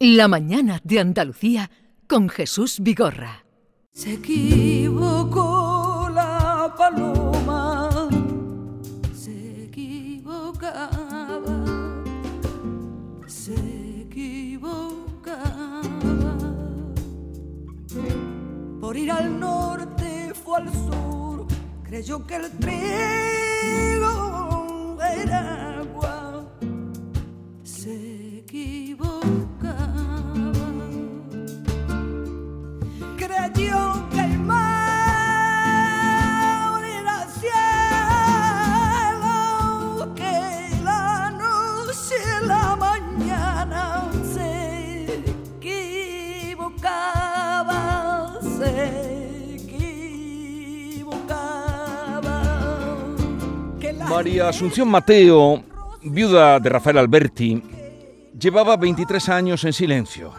La mañana de Andalucía con Jesús Vigorra. Se equivocó la paloma, se equivocaba, se equivocaba. Por ir al norte fue al sur, creyó que el trigo era agua, se equivocaba. María Asunción Mateo, viuda de Rafael Alberti, llevaba 23 años en silencio.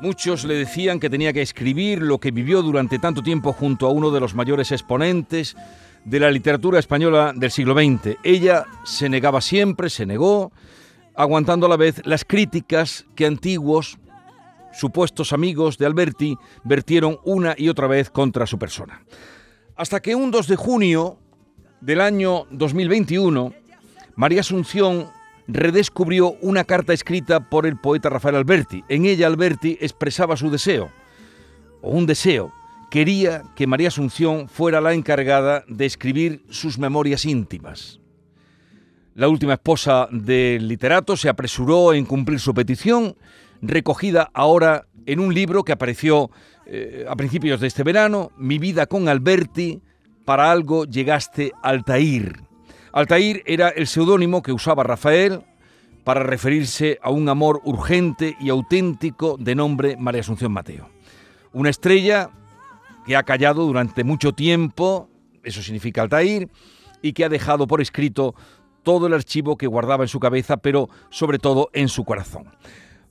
Muchos le decían que tenía que escribir lo que vivió durante tanto tiempo junto a uno de los mayores exponentes de la literatura española del siglo XX. Ella se negaba siempre, se negó, aguantando a la vez las críticas que antiguos, supuestos amigos de Alberti vertieron una y otra vez contra su persona. Hasta que un 2 de junio del año 2021, María Asunción redescubrió una carta escrita por el poeta Rafael Alberti. En ella Alberti expresaba su deseo, o un deseo. Quería que María Asunción fuera la encargada de escribir sus memorias íntimas. La última esposa del literato se apresuró en cumplir su petición, recogida ahora en un libro que apareció eh, a principios de este verano, Mi vida con Alberti, para algo llegaste Altair. Altair era el seudónimo que usaba Rafael para referirse a un amor urgente y auténtico de nombre María Asunción Mateo. Una estrella que ha callado durante mucho tiempo, eso significa Altair, y que ha dejado por escrito todo el archivo que guardaba en su cabeza, pero sobre todo en su corazón.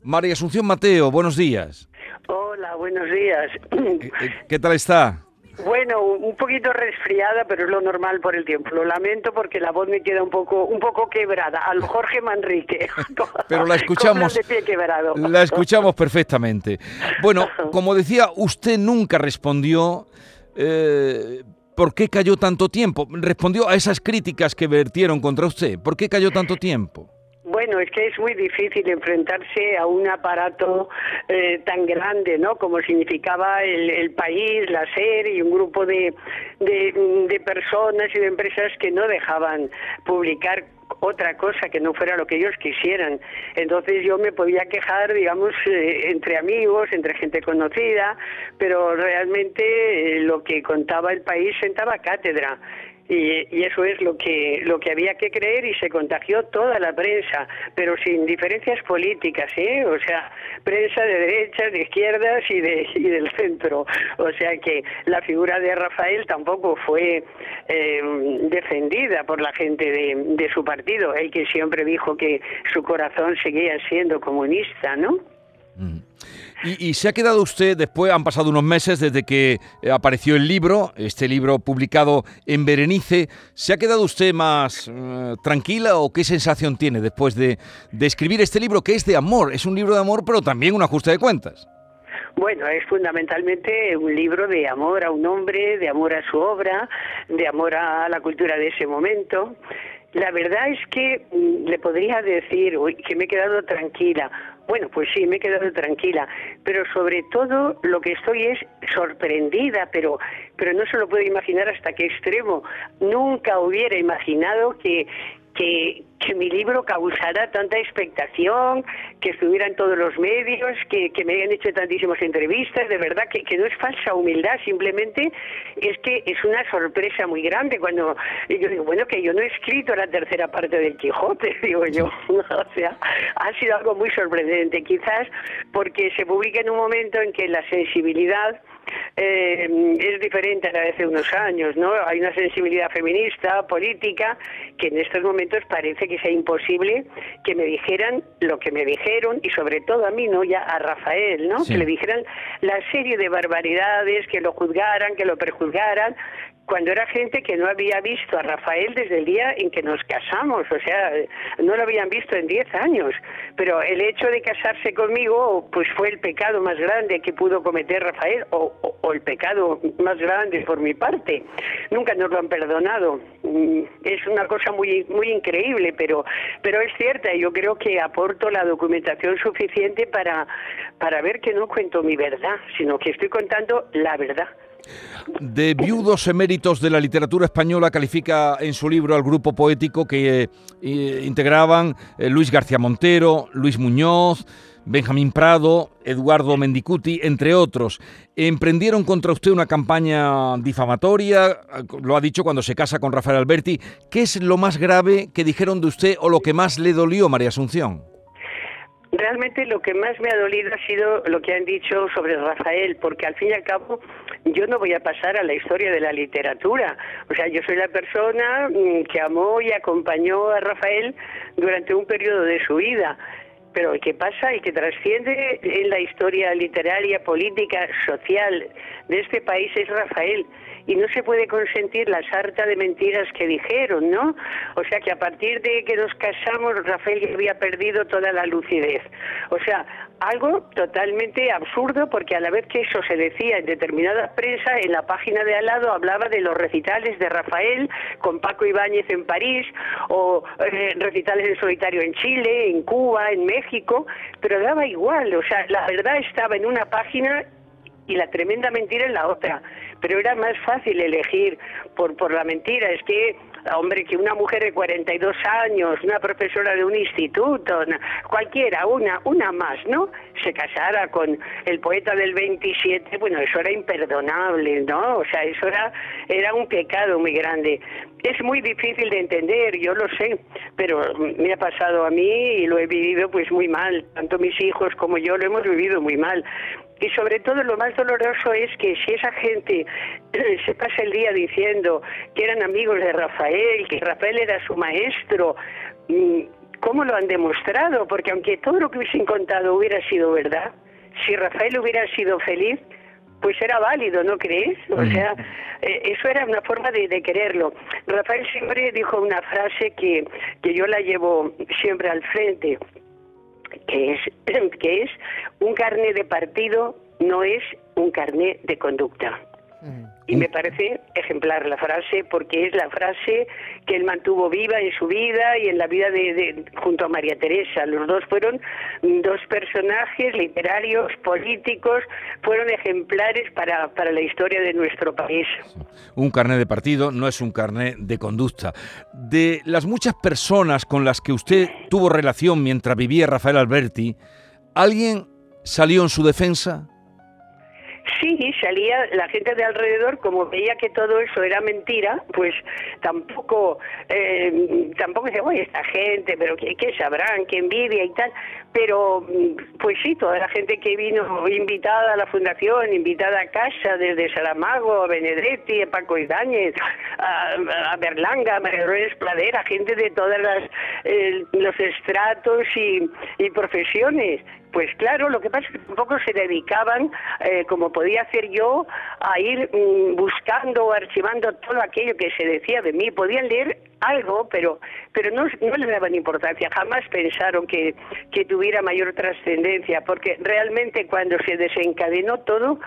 María Asunción Mateo, buenos días. Hola, buenos días. Eh, eh, ¿Qué tal está? Bueno, un poquito resfriada, pero es lo normal por el tiempo. Lo lamento porque la voz me queda un poco, un poco quebrada. Al Jorge Manrique. Pero la escuchamos. De pie quebrado. La escuchamos perfectamente. Bueno, como decía, usted nunca respondió. eh, ¿Por qué cayó tanto tiempo? Respondió a esas críticas que vertieron contra usted. ¿Por qué cayó tanto tiempo? Bueno, es que es muy difícil enfrentarse a un aparato eh, tan grande, ¿no? Como significaba el, el país, la SER y un grupo de, de, personas y de empresas que no dejaban publicar otra cosa que no fuera lo que ellos quisieran. Entonces yo me podía quejar, digamos, eh, entre amigos, entre gente conocida, pero realmente eh, lo que contaba el país sentaba cátedra. Y, eso es lo que lo que había que creer y se contagió toda la prensa, pero sin diferencias políticas, ¿eh? O sea, prensa de derechas, de izquierdas y de y del centro. O sea que la figura de Rafael tampoco fue eh, defendida por la gente de, de su partido, el que siempre dijo que su corazón seguía siendo comunista, ¿no? Mm. Y, se ha quedado usted, después han pasado unos meses desde que eh, apareció el libro, este libro publicado en Berenice, ¿se ha quedado usted más eh, tranquila o qué sensación tiene después de, de escribir este libro que es de amor? Es un libro de amor, pero también un ajuste de cuentas. Bueno, es fundamentalmente un libro de amor a un hombre, de amor a su obra, de amor a la cultura de ese momento. La verdad es que mm, le podría decir que me he quedado tranquila. Bueno, pues sí, me he quedado tranquila, pero sobre todo lo que estoy es sorprendida, pero pero no se lo puedo imaginar hasta qué extremo. Nunca hubiera imaginado que que, que mi libro causara tanta expectación, que estuviera en todos los medios, que, me hayan hecho tantísimas entrevistas, de verdad que, que, no es falsa humildad, simplemente es que es una sorpresa muy grande cuando yo digo, bueno, que yo no he escrito la tercera parte del Quijote, digo yo, o sea, ha sido algo muy sorprendente, quizás porque se publica en un momento en que la sensibilidad eh, es diferente a la de hace unos años, ¿no? Hay una sensibilidad feminista, política, que en estos momentos parece que sea imposible que me dijeran lo que me dijeron y sobre todo a mí, ¿no? Ya a Rafael, ¿no? Sí. Que le dijeran la serie de barbaridades, que lo juzgaran, que lo prejuzgaran, cuando era gente que no había visto a Rafael desde el día en que nos casamos, o sea, no lo habían visto en 10 años, pero el hecho de casarse conmigo, pues fue el pecado más grande que pudo cometer Rafael, o, el pecado más grande por mi parte. Nunca nos lo han perdonado. Mm, es una cosa muy, muy increíble, pero, pero es cierta, yo creo que aporto la documentación suficiente para, para ver que no cuento mi verdad, sino que estoy contando la verdad. De viudos eméritos de la literatura española califica en su libro al grupo poético que eh, integraban eh, Luis García Montero, Luis Muñoz, Benjamín Prado, Eduardo Mendicuti, entre otros. Emprendieron contra usted una campaña difamatoria, lo ha dicho cuando se casa con Rafael Alberti. ¿Qué es lo más grave que dijeron de usted o lo que más le dolió, María Asunción? Realmente lo que más me ha dolido ha sido lo que han dicho sobre Rafael, porque al fin y al cabo yo no voy a pasar a la historia de la literatura. O sea, yo soy la persona mm, que amó y acompañó a Rafael durante un periodo de su vida. Pero el que pasa y que trasciende en la historia literaria, política, social de este país es Rafael y no se puede consentir la sarta de mentiras que dijeron, ¿no? O sea que a partir de que nos casamos, Rafael había perdido toda la lucidez. O sea, algo totalmente absurdo porque a la vez que eso se decía en determinada prensa, en la página de al lado hablaba de los recitales de Rafael con Paco Ibáñez en París o eh, recitales en solitario en Chile, en Cuba, en México, pero daba igual, o sea, la verdad estaba en una página y la tremenda mentira en la otra. Pero era más fácil elegir por, por la mentira. Es que, hombre, que una mujer de 42 años, una profesora de un instituto, cualquiera, una, una más, ¿no? Se casara con el poeta del 27, bueno, eso era imperdonable, ¿no? O sea, eso era, era un pecado muy grande. Es muy difícil de entender, yo lo sé, pero me ha pasado a mí y lo he vivido pues muy mal. Tanto mis hijos como yo lo hemos vivido muy mal. Y sobre todo lo más doloroso es que si esa gente se pasa el día diciendo que eran amigos de Rafael, que Rafael era su maestro, mm, ¿cómo lo han demostrado? Porque aunque todo lo que hubiesen contado hubiera sido verdad, si Rafael hubiera sido feliz, pues era válido, ¿no crees? O sea, eh, eso era una forma de, de, quererlo. Rafael siempre dijo una frase que, que yo la llevo siempre al frente que es, que es un carné de partido, no es un carné de conducta. Y me parece ejemplar la frase porque es la frase que él mantuvo viva en su vida y en la vida de, junto a María Teresa. Los dos fueron dos personajes literarios, políticos, fueron ejemplares para, para la historia de nuestro país. Un carnet de partido no es un carnet de conducta. De las muchas personas con las que usted tuvo relación mientras vivía Rafael Alberti, ¿alguien salió en su defensa? Sí, la gente de alrededor, como veía que todo eso era mentira, pues tampoco, eh, tampoco decía, oye, esta gente, pero ¿qué, ¿qué, sabrán? ¿Qué envidia y tal? Pero, mm, pues sí, toda la gente que vino invitada a la fundación, invitada a casa, desde Saramago, a Benedetti, a Paco Idáñez, a, Berlanga, a María Pladera, gente de todos eh, los estratos y, y profesiones. Pues claro, lo que pasa es que tampoco se dedicaban, eh, como podía hacer yo, a ir mm, buscando o archivando todo aquello que se decía de mí. Podían leer algo, pero pero no, no le daban importancia. Jamás pensaron que, que tuviera mayor trascendencia, porque realmente cuando se desencadenó todo,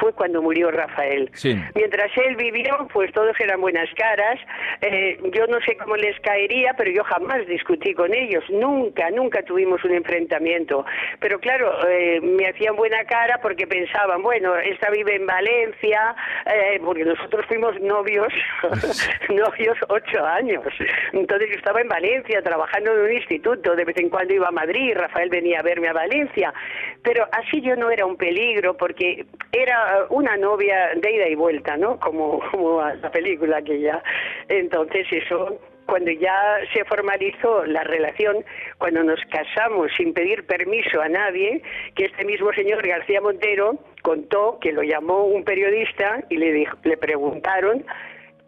fue cuando murió Rafael. Mientras él vivió, pues todos eran buenas caras. Eh, yo no sé cómo les caería, pero yo jamás discutí con ellos. Nunca, nunca tuvimos un enfrentamiento. Pero claro, eh, me hacían buena cara porque pensaban, bueno, esta vive en Valencia, eh, porque nosotros fuimos novios, novios ocho años. Entonces yo estaba en Valencia trabajando en un instituto, de vez en cuando iba a Madrid, Rafael venía a verme a Valencia. Pero así yo no era un peligro porque era una novia de ida y vuelta, ¿no? Como, como la película que ya. Entonces eso cuando ya se formalizó la relación, cuando nos casamos sin pedir permiso a nadie, que este mismo señor García Montero contó que lo llamó un periodista y le, dijo, le preguntaron,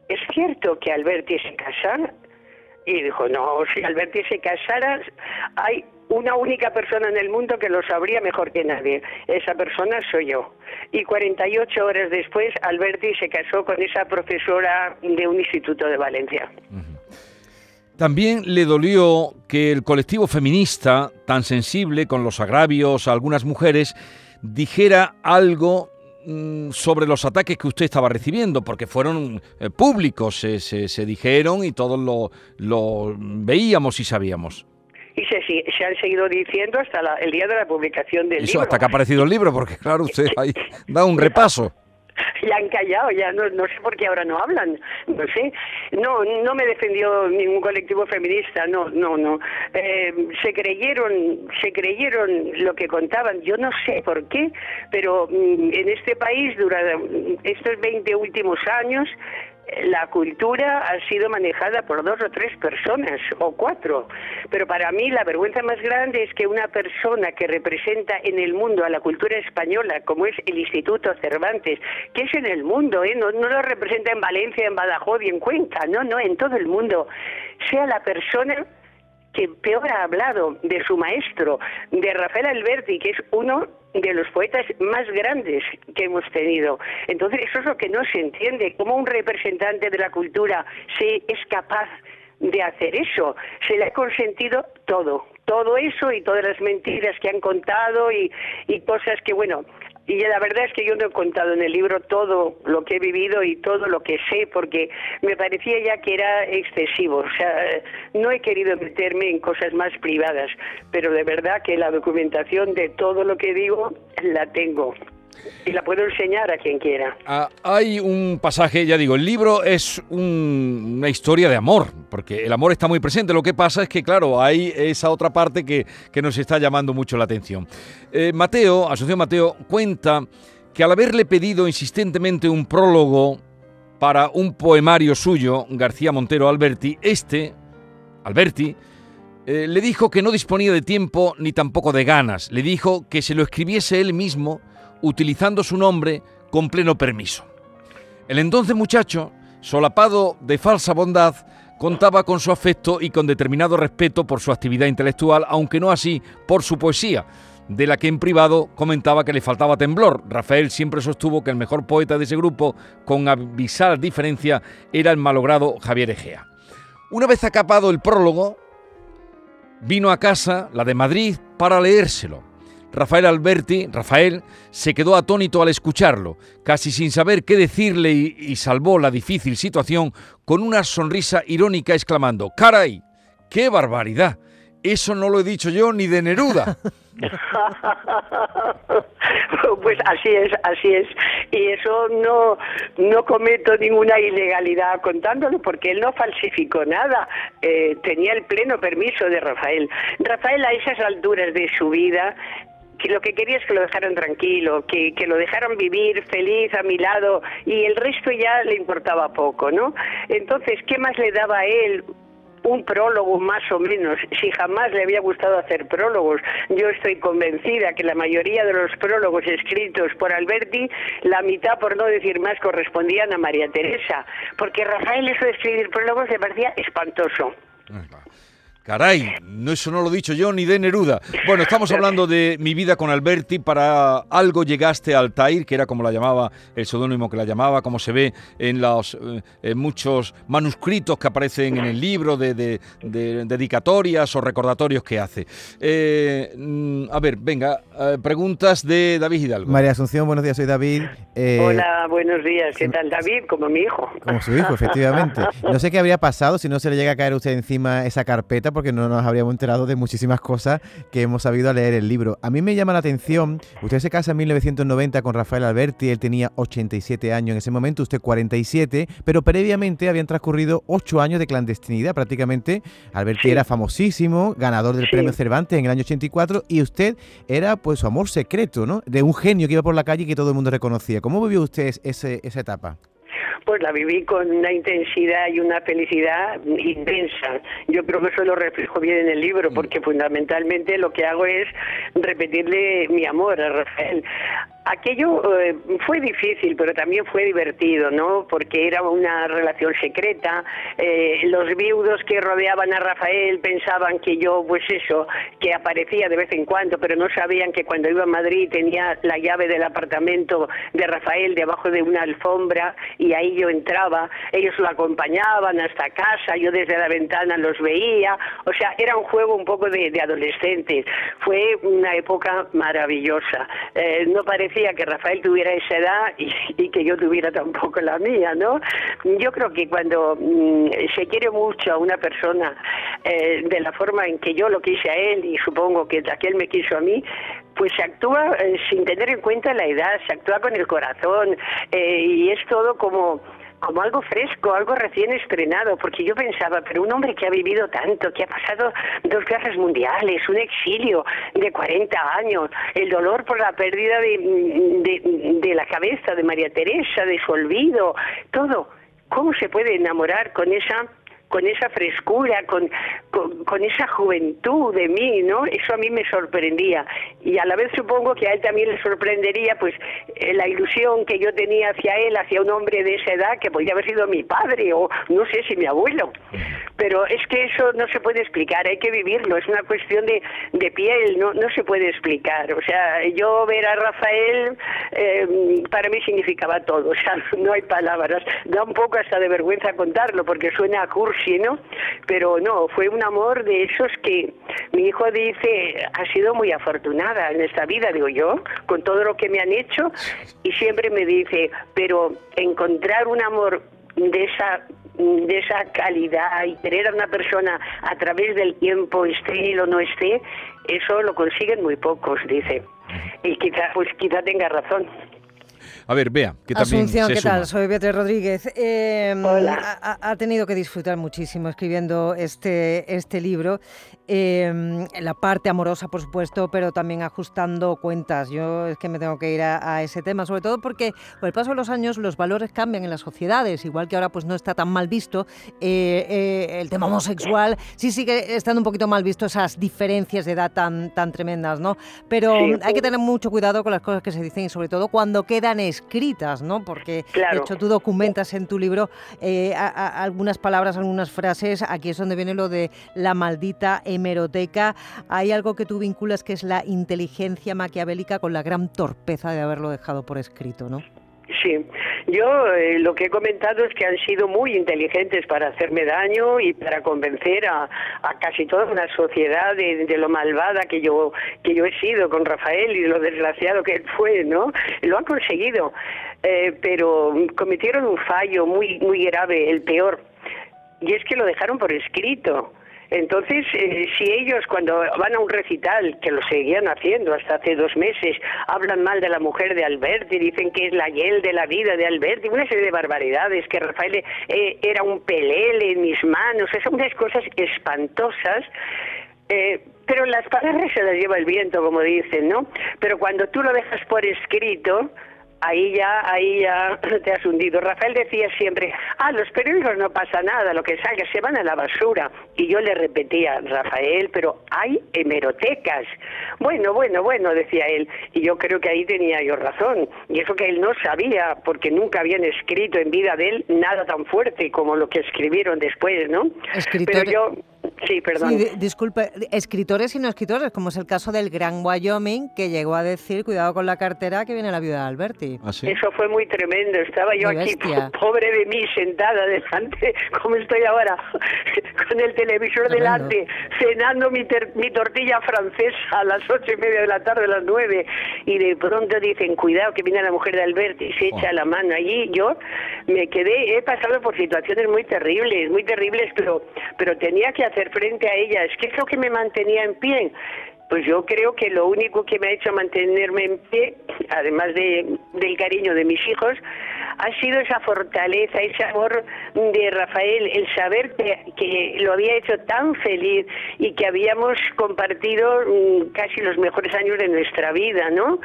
¿es cierto que Alberti se casa? Y dijo, no, si Alberti se casara, hay una única persona en el mundo que lo sabría mejor que nadie. Esa persona soy yo. Y 48 horas después, Alberti se casó con esa profesora de un instituto de Valencia. También le dolió que el colectivo feminista, tan sensible con los agravios a algunas mujeres, dijera algo sobre los ataques que usted estaba recibiendo, porque fueron eh, públicos, se, se, dijeron y todos lo, lo veíamos y sabíamos y se, se, han seguido diciendo hasta el día de la publicación del Eso, libro. hasta que ha aparecido el libro, porque claro, usted ahí da un repaso. ya han callado, ya no, no sé por qué ahora no hablan, no sé. No, no me defendió ningún colectivo feminista, no, no, no. Eh, se creyeron, se creyeron lo que contaban, yo no sé por qué, pero mm, en este país durante estos 20 últimos años la cultura ha sido manejada por dos o tres personas o cuatro, pero para mí la vergüenza más grande es que una persona que representa en el mundo a la cultura española, como es el Instituto Cervantes, que es en el mundo, ¿eh? no, no lo representa en Valencia, en Badajoz y en Cuenca, no, no, en todo el mundo, sea la persona que peor ha hablado de su maestro, de Rafael Alberti, que es uno de los poetas más grandes que hemos tenido. Entonces, eso es lo que no se entiende, cómo un representante de la cultura se es capaz de hacer eso. Se le ha consentido todo, todo eso y todas las mentiras que han contado y, y cosas que, bueno, y la verdad es que yo no he contado en el libro todo lo que he vivido y todo lo que sé, porque me parecía ya que era excesivo. O sea, no he querido meterme en cosas más privadas, pero de verdad que la documentación de todo lo que digo la tengo y la puedo enseñar a quien quiera. Ah, hay un pasaje, ya digo, el libro es una historia de amor, porque el amor está muy presente. Lo que pasa es que, claro, hay esa otra parte que, nos está llamando mucho la atención. Eh, Mateo, Asociación Mateo, cuenta que al haberle pedido insistentemente un prólogo para un poemario suyo, García Montero Alberti, este, Alberti, eh, le dijo que no disponía de tiempo ni tampoco de ganas. Le dijo que se lo escribiese él mismo utilizando su nombre con pleno permiso. El entonces muchacho, solapado de falsa bondad, contaba con su afecto y con determinado respeto por su actividad intelectual, aunque no así por su poesía, de la que en privado comentaba que le faltaba temblor. Rafael siempre sostuvo que el mejor poeta de ese grupo, con abisal diferencia, era el malogrado Javier Egea. Una vez acabado el prólogo, vino a casa, la de Madrid, para leérselo. Rafael Alberti, Rafael, se quedó atónito al escucharlo, casi sin saber qué decirle y, salvó la difícil situación con una sonrisa irónica exclamando, ¡Caray! ¡Qué barbaridad! Eso no lo he dicho yo ni de Neruda. pues así es, así es. Y eso no, no cometo ninguna ilegalidad contándolo porque él no falsificó nada. Eh, tenía el pleno permiso de Rafael. Rafael a esas alturas de su vida que lo que quería es que lo dejaran tranquilo, que, que lo dejaran vivir feliz a mi lado y el resto ya le importaba poco, ¿no? Entonces, ¿qué más le daba a él? un prólogo más o menos, si jamás le había gustado hacer prólogos. Yo estoy convencida que la mayoría de los prólogos escritos por Alberti, la mitad, por no decir más, correspondían a María Teresa, porque Rafael eso de escribir prólogos le parecía espantoso. Caray, no, eso no lo he dicho yo ni de Neruda. Bueno, estamos hablando de mi vida con Alberti. Para algo llegaste al Tair, que era como la llamaba, el seudónimo que la llamaba, como se ve en los eh, muchos manuscritos que aparecen en el libro de, dedicatorias o recordatorios que hace. Eh, a ver, venga, eh, preguntas de David Hidalgo. María Asunción, buenos días, soy David. Hola, buenos días. ¿Qué tal, David? Como mi hijo. Como su hijo, efectivamente. No sé qué habría pasado si no se le llega a caer a usted encima esa carpeta porque no nos habríamos enterado de muchísimas cosas que hemos sabido al leer el libro. A mí me llama la atención, usted se casa en 1990 con Rafael Alberti, él tenía 87 años en ese momento, usted 47, pero previamente habían transcurrido 8 años de clandestinidad prácticamente. Alberti era famosísimo, ganador del premio Cervantes en el año 84 y usted era pues su amor secreto, ¿no? De un genio que iba por la calle y que todo el mundo reconocía. ¿Cómo vivió usted ese, esa etapa? pues la viví con una intensidad y una felicidad intensa. Yo creo que eso lo reflejo bien en el libro, mm. porque fundamentalmente lo que hago es repetirle mi amor a Rafael. Aquello eh, fue difícil, pero también fue divertido, ¿no? Porque era una relación secreta. Eh, los viudos que rodeaban a Rafael pensaban que yo, pues eso, que aparecía de vez en cuando, pero no sabían que cuando iba a Madrid tenía la llave del apartamento de Rafael debajo de una alfombra y ahí yo entraba. Ellos lo acompañaban hasta casa, yo desde la ventana los veía. O sea, era un juego un poco de, adolescentes. Fue una época maravillosa. Eh, no parecía que Rafael tuviera esa edad y, que yo tuviera tampoco la mía, ¿no? Yo creo que cuando mm, se quiere mucho a una persona eh, de la forma en que yo lo quise a él y supongo que aquel me quiso a mí, pues se actúa eh, sin tener en cuenta la edad, se actúa con el corazón eh, y es todo como como algo fresco, algo recién estrenado, porque yo pensaba, pero un hombre que ha vivido tanto, que ha pasado dos guerras mundiales, un exilio de 40 años, el dolor por la pérdida de, de, la cabeza de María Teresa, de su olvido, todo, ¿cómo se puede enamorar con esa con esa frescura, con, con, esa juventud de mí, ¿no? Eso a mí me sorprendía. Y a la vez supongo que a él también le sorprendería, pues, eh, la ilusión que yo tenía hacia él, hacia un hombre de esa edad, que podría haber sido mi padre o no sé si mi abuelo. Pero es que eso no se puede explicar, hay que vivirlo, es una cuestión de, de piel, no, no se puede explicar. O sea, yo ver a Rafael, eh, para mí significaba todo, o sea, no hay palabras. Da un poco hasta de vergüenza contarlo, porque suena a curso ¿no? Pero no, fue un amor de esos que mi hijo dice, ha sido muy afortunada en esta vida, digo yo, con todo lo que me han hecho, y siempre me dice, pero encontrar un amor de esa de esa calidad y tener a una persona a través del tiempo, esté o no esté, eso lo consiguen muy pocos, dice. Y quizá, pues quizá tenga razón. A ver, vea, que también Asunción, ¿qué tal? Soy Beatriz Rodríguez. Em, ha, tenido que disfrutar muchísimo escribiendo este, este libro. Em, la parte amorosa, por supuesto, pero también ajustando cuentas. Yo es que me tengo que ir a, ese tema, sobre todo porque con el paso de los años los valores cambian en las sociedades, igual que ahora pues no está tan mal visto eh, eh, el tema homosexual, sí sigue estando un poquito mal visto esas diferencias de edad tan, tan tremendas, ¿no? Pero hay que tener mucho cuidado con las cosas que se dicen y sobre todo cuando quedan escritas, ¿no? Porque de hecho tú documentas en tu libro eh, algunas palabras, algunas frases. Aquí es donde viene lo de la maldita hemeroteca. Hay algo que tú vinculas que es la inteligencia maquiavélica con la gran torpeza de haberlo dejado por escrito, ¿no? Sí, yo eh, lo que he comentado es que han sido muy inteligentes para hacerme daño y para convencer a, casi toda una sociedad de, lo malvada que yo que yo he sido con Rafael y de lo desgraciado que él fue, ¿no? Lo han conseguido, eh, pero cometieron un fallo muy muy grave, el peor, y es que lo dejaron por escrito. Entonces, eh, si ellos cuando van a un recital, que lo seguían haciendo hasta hace dos meses, hablan mal de la mujer de Alberti, dicen que es la hiel de la vida de Alberti, una serie de barbaridades, que Rafael eh, era un pelele en mis manos, son unas cosas espantosas. Eh, pero las palabras se las lleva el viento, como dicen, ¿no? Pero cuando tú lo dejas por escrito, ahí ya, ahí ya te has hundido. Rafael decía siempre, ah, los periódicos no pasa nada, lo que salga se van a la basura. Y yo le repetía, Rafael, pero hay hemerotecas. Bueno, bueno, bueno, decía él. Y yo creo que ahí tenía yo razón. Y eso que él no sabía, porque nunca habían escrito en vida de él nada tan fuerte como lo que escribieron después, ¿no? Pero yo Sí, perdón. disculpe, escritores y no escritores, como es el caso del Gran Wyoming, que llegó a decir, cuidado con la cartera, que viene la viuda de Alberti. ¿Ah, Eso fue muy tremendo. Estaba yo aquí, pobre de mí, sentada delante, como estoy ahora, con el televisor delante, cenando mi, mi tortilla francesa a las ocho y media de la tarde, a las nueve, y de pronto dicen, cuidado, que viene la mujer de Alberti, y se echa oh. la mano allí. Yo me quedé, he pasado por situaciones muy terribles, muy terribles, pero, pero tenía que hacer frente a ellas. ¿Qué es lo que me mantenía en pie? Pues yo creo que lo único que me ha hecho mantenerme en pie, además de, del cariño de mis hijos, ha sido esa fortaleza, ese amor de Rafael, el saber que, lo había hecho tan feliz y que habíamos compartido mm, casi los mejores años de nuestra vida, ¿no?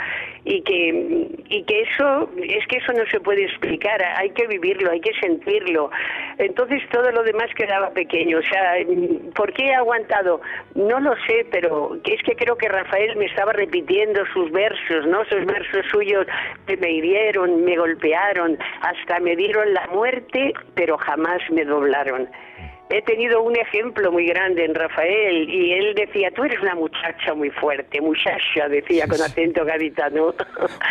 Y que, y que eso, es que eso no se puede explicar, hay que vivirlo, hay que sentirlo. Entonces todo lo demás quedaba pequeño. O sea, ¿por qué he aguantado? No lo sé, pero es que creo que Rafael me estaba repitiendo sus versos, ¿no? Sus versos suyos que me hirieron, me golpearon, hasta me dieron la muerte, pero jamás me doblaron he tenido un ejemplo muy grande en Rafael y él decía, tú eres una muchacha muy fuerte, muchacha, decía con acento gaditano.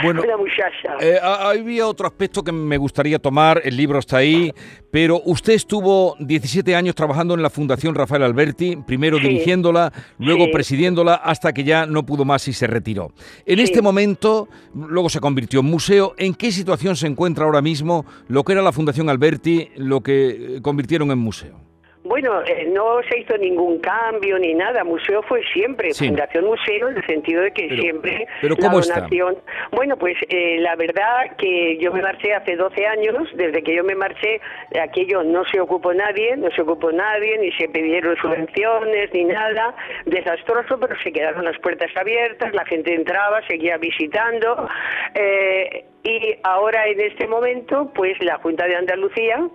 Bueno, una muchacha. Eh, había otro aspecto que me gustaría tomar, el libro está ahí, pero usted estuvo 17 años trabajando en la Fundación Rafael Alberti, primero dirigiéndola, luego presidiéndola, hasta que ya no pudo más y se retiró. En este momento, luego se convirtió en museo. ¿En qué situación se encuentra ahora mismo lo que era la Fundación Alberti, lo que convirtieron en museo? Bueno, eh, no se hizo ningún cambio ni nada. Museo fue siempre Fundación Museo en el sentido de que siempre pero la donación. Bueno, pues eh, la verdad que yo me marché hace 12 años. Desde que yo me marché, aquello no se ocupó nadie, no se ocupó nadie, ni se pidieron subvenciones ni nada. Desastroso, pero se quedaron las puertas abiertas, la gente entraba, seguía visitando. Eh, y ahora en este momento, pues la Junta de Andalucía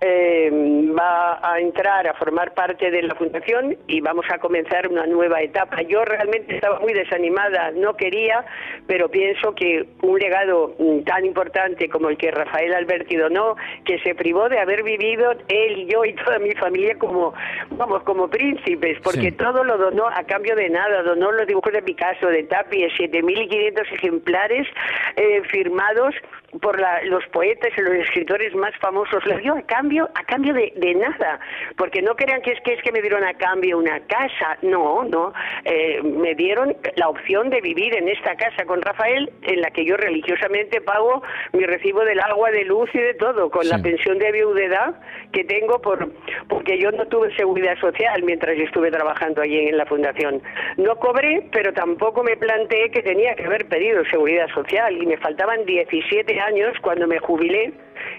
eh, va a entrar a formar parte de la fundación y vamos a comenzar una nueva etapa. Yo realmente estaba muy desanimada, no quería, pero pienso que un legado mm, tan importante como el que Rafael Alberti donó, que se privó de haber vivido él y yo y toda mi familia como, vamos, como príncipes, porque todo lo donó a cambio de nada, donó los dibujos de Picasso, de Tapie, 7.500 ejemplares eh, firmados por los poetas y los escritores más famosos, dio a cambio, a cambio de, nada, porque no crean que es que es que me dieron a cambio una casa, no, no, eh, me dieron la opción de vivir en esta casa con Rafael, en la que yo religiosamente pago mi recibo del agua, de luz y de todo, con la pensión de viudedad que tengo por porque yo no tuve seguridad social mientras estuve trabajando allí en la fundación. No cobré, pero tampoco me planteé que tenía que haber pedido seguridad social y me faltaban 17 años cuando me jubilé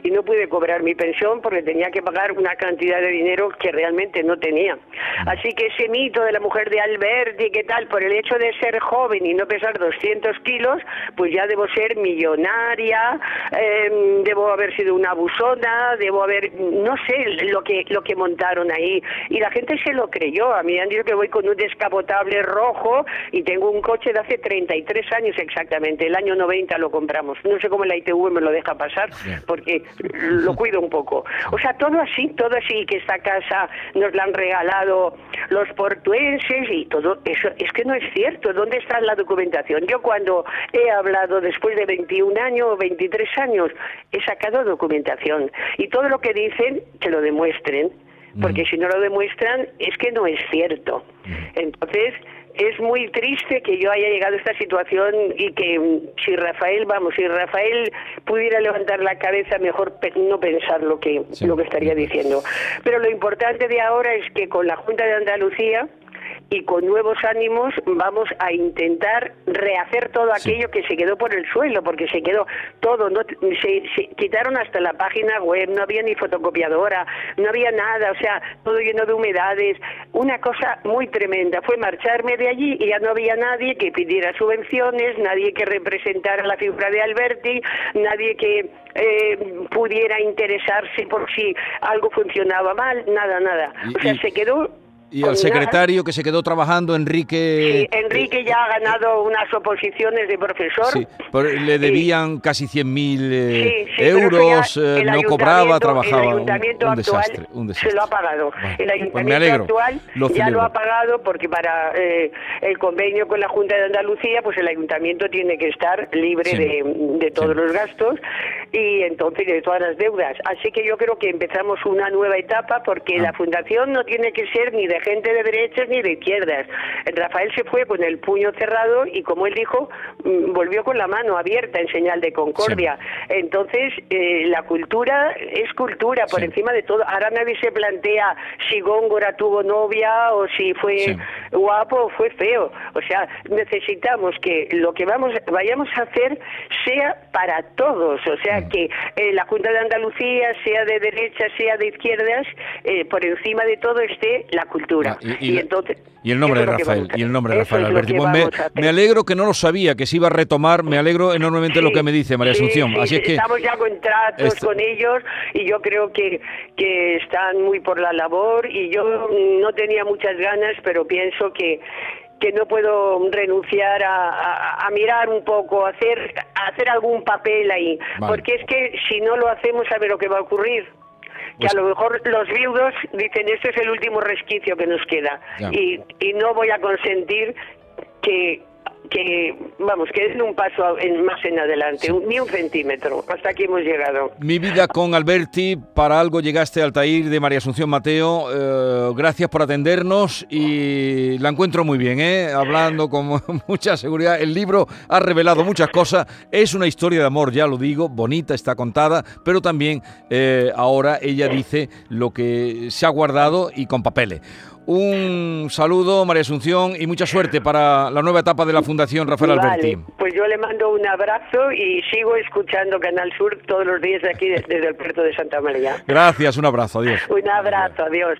y no pude cobrar mi pensión porque tenía que pagar una cantidad de dinero que realmente no tenía. Así que ese mito de la mujer de Alberti, ¿qué tal? Por el hecho de ser joven y no pesar 200 kilos, pues ya debo ser millonaria, em, debo haber sido una abusona, debo haber, no sé lo que, lo que montaron ahí. Y la gente se lo creyó. A mí han dicho que voy con un descapotable rojo y tengo un coche de hace 33 años exactamente. El año 90 lo compramos. No sé cómo la ITV me lo deja pasar, porque lo cuido un poco. O sea, todo así, todo así, que esta casa nos la han regalado los portuenses y todo eso, es que no es cierto. ¿Dónde está la documentación? Yo cuando he hablado después de 21 años o 23 años, he sacado documentación y todo lo que dicen, que lo demuestren, porque si no lo demuestran, es que no es cierto. Entonces, es muy triste que yo haya llegado a esta situación y que mm, si Rafael, vamos, si Rafael pudiera levantar la cabeza, mejor no pensar lo que, lo que estaría diciendo. Pero lo importante de ahora es que con la Junta de Andalucía, y con nuevos ánimos vamos a intentar rehacer todo aquello que se quedó por el suelo, porque se quedó todo, no se, quitaron hasta la página web, no había ni fotocopiadora, no había nada, o sea, todo lleno de humedades, una cosa muy tremenda. Fue marcharme de allí y ya no había nadie que pidiera subvenciones, nadie que representara la figura de Alberti, nadie que eh, pudiera interesarse por si algo funcionaba mal, nada, nada. O sea, se quedó y el secretario que se quedó trabajando, Enrique... Sí, Enrique ya ha ganado unas oposiciones de profesor. Sí, le debían casi 100.000 eh, euros, eh, no cobraba, trabajaba. El ayuntamiento un, desastre, se lo ha pagado. el pues ayuntamiento actual ya lo ha pagado porque para eh, el convenio con la Junta de Andalucía, pues el ayuntamiento tiene que estar libre de, todos los gastos y entonces de todas las deudas. Así que yo creo que empezamos una nueva etapa porque ah. la fundación no tiene que ser ni de gente de derechas ni de izquierdas. Rafael se fue con el puño cerrado y, como él dijo, mm, volvió con la mano abierta en señal de concordia. Entonces, eh, la cultura es cultura por encima de todo. Ahora nadie se plantea si Góngora tuvo novia o si fue guapo o fue feo. O sea, necesitamos que lo que vamos vayamos a hacer sea para todos. O sea, que eh, la Junta de Andalucía, sea de derecha, sea de izquierdas, eh, por encima de todo esté la cultura. Ah, y, entonces, y el nombre de Rafael, y el nombre de Rafael Alberti. Pues me, alegro que no lo sabía, que se iba a retomar, me alegro enormemente lo que me dice María Asunción. Así es que estamos ya con tratos con ellos y yo creo que, que están muy por la labor y yo no tenía muchas ganas, pero pienso que que no puedo renunciar a, mirar un poco, a hacer, hacer algún papel ahí, porque es que si no lo hacemos, a ver lo que va a ocurrir que a pues lo mejor los viudos dicen este es el último resquicio que nos queda y, y no voy a consentir que que, vamos, que es un paso más en adelante, ni un centímetro. Hasta aquí hemos llegado. Mi vida con Alberti, para algo llegaste al Tair de María Asunción Mateo. Eh, gracias por atendernos y la encuentro muy bien, ¿eh? hablando con mucha seguridad. El libro ha revelado muchas cosas. Es una historia de amor, ya lo digo, bonita, está contada, pero también eh, ahora ella dice lo que se ha guardado y con papeles. Un saludo, María Asunción, y mucha suerte para la nueva etapa de la Fundación Rafael Alberti. Pues yo le mando un abrazo y sigo escuchando Canal Sur todos los días de aquí desde el puerto de Santa María. Gracias, un abrazo, adiós. Un abrazo, adiós.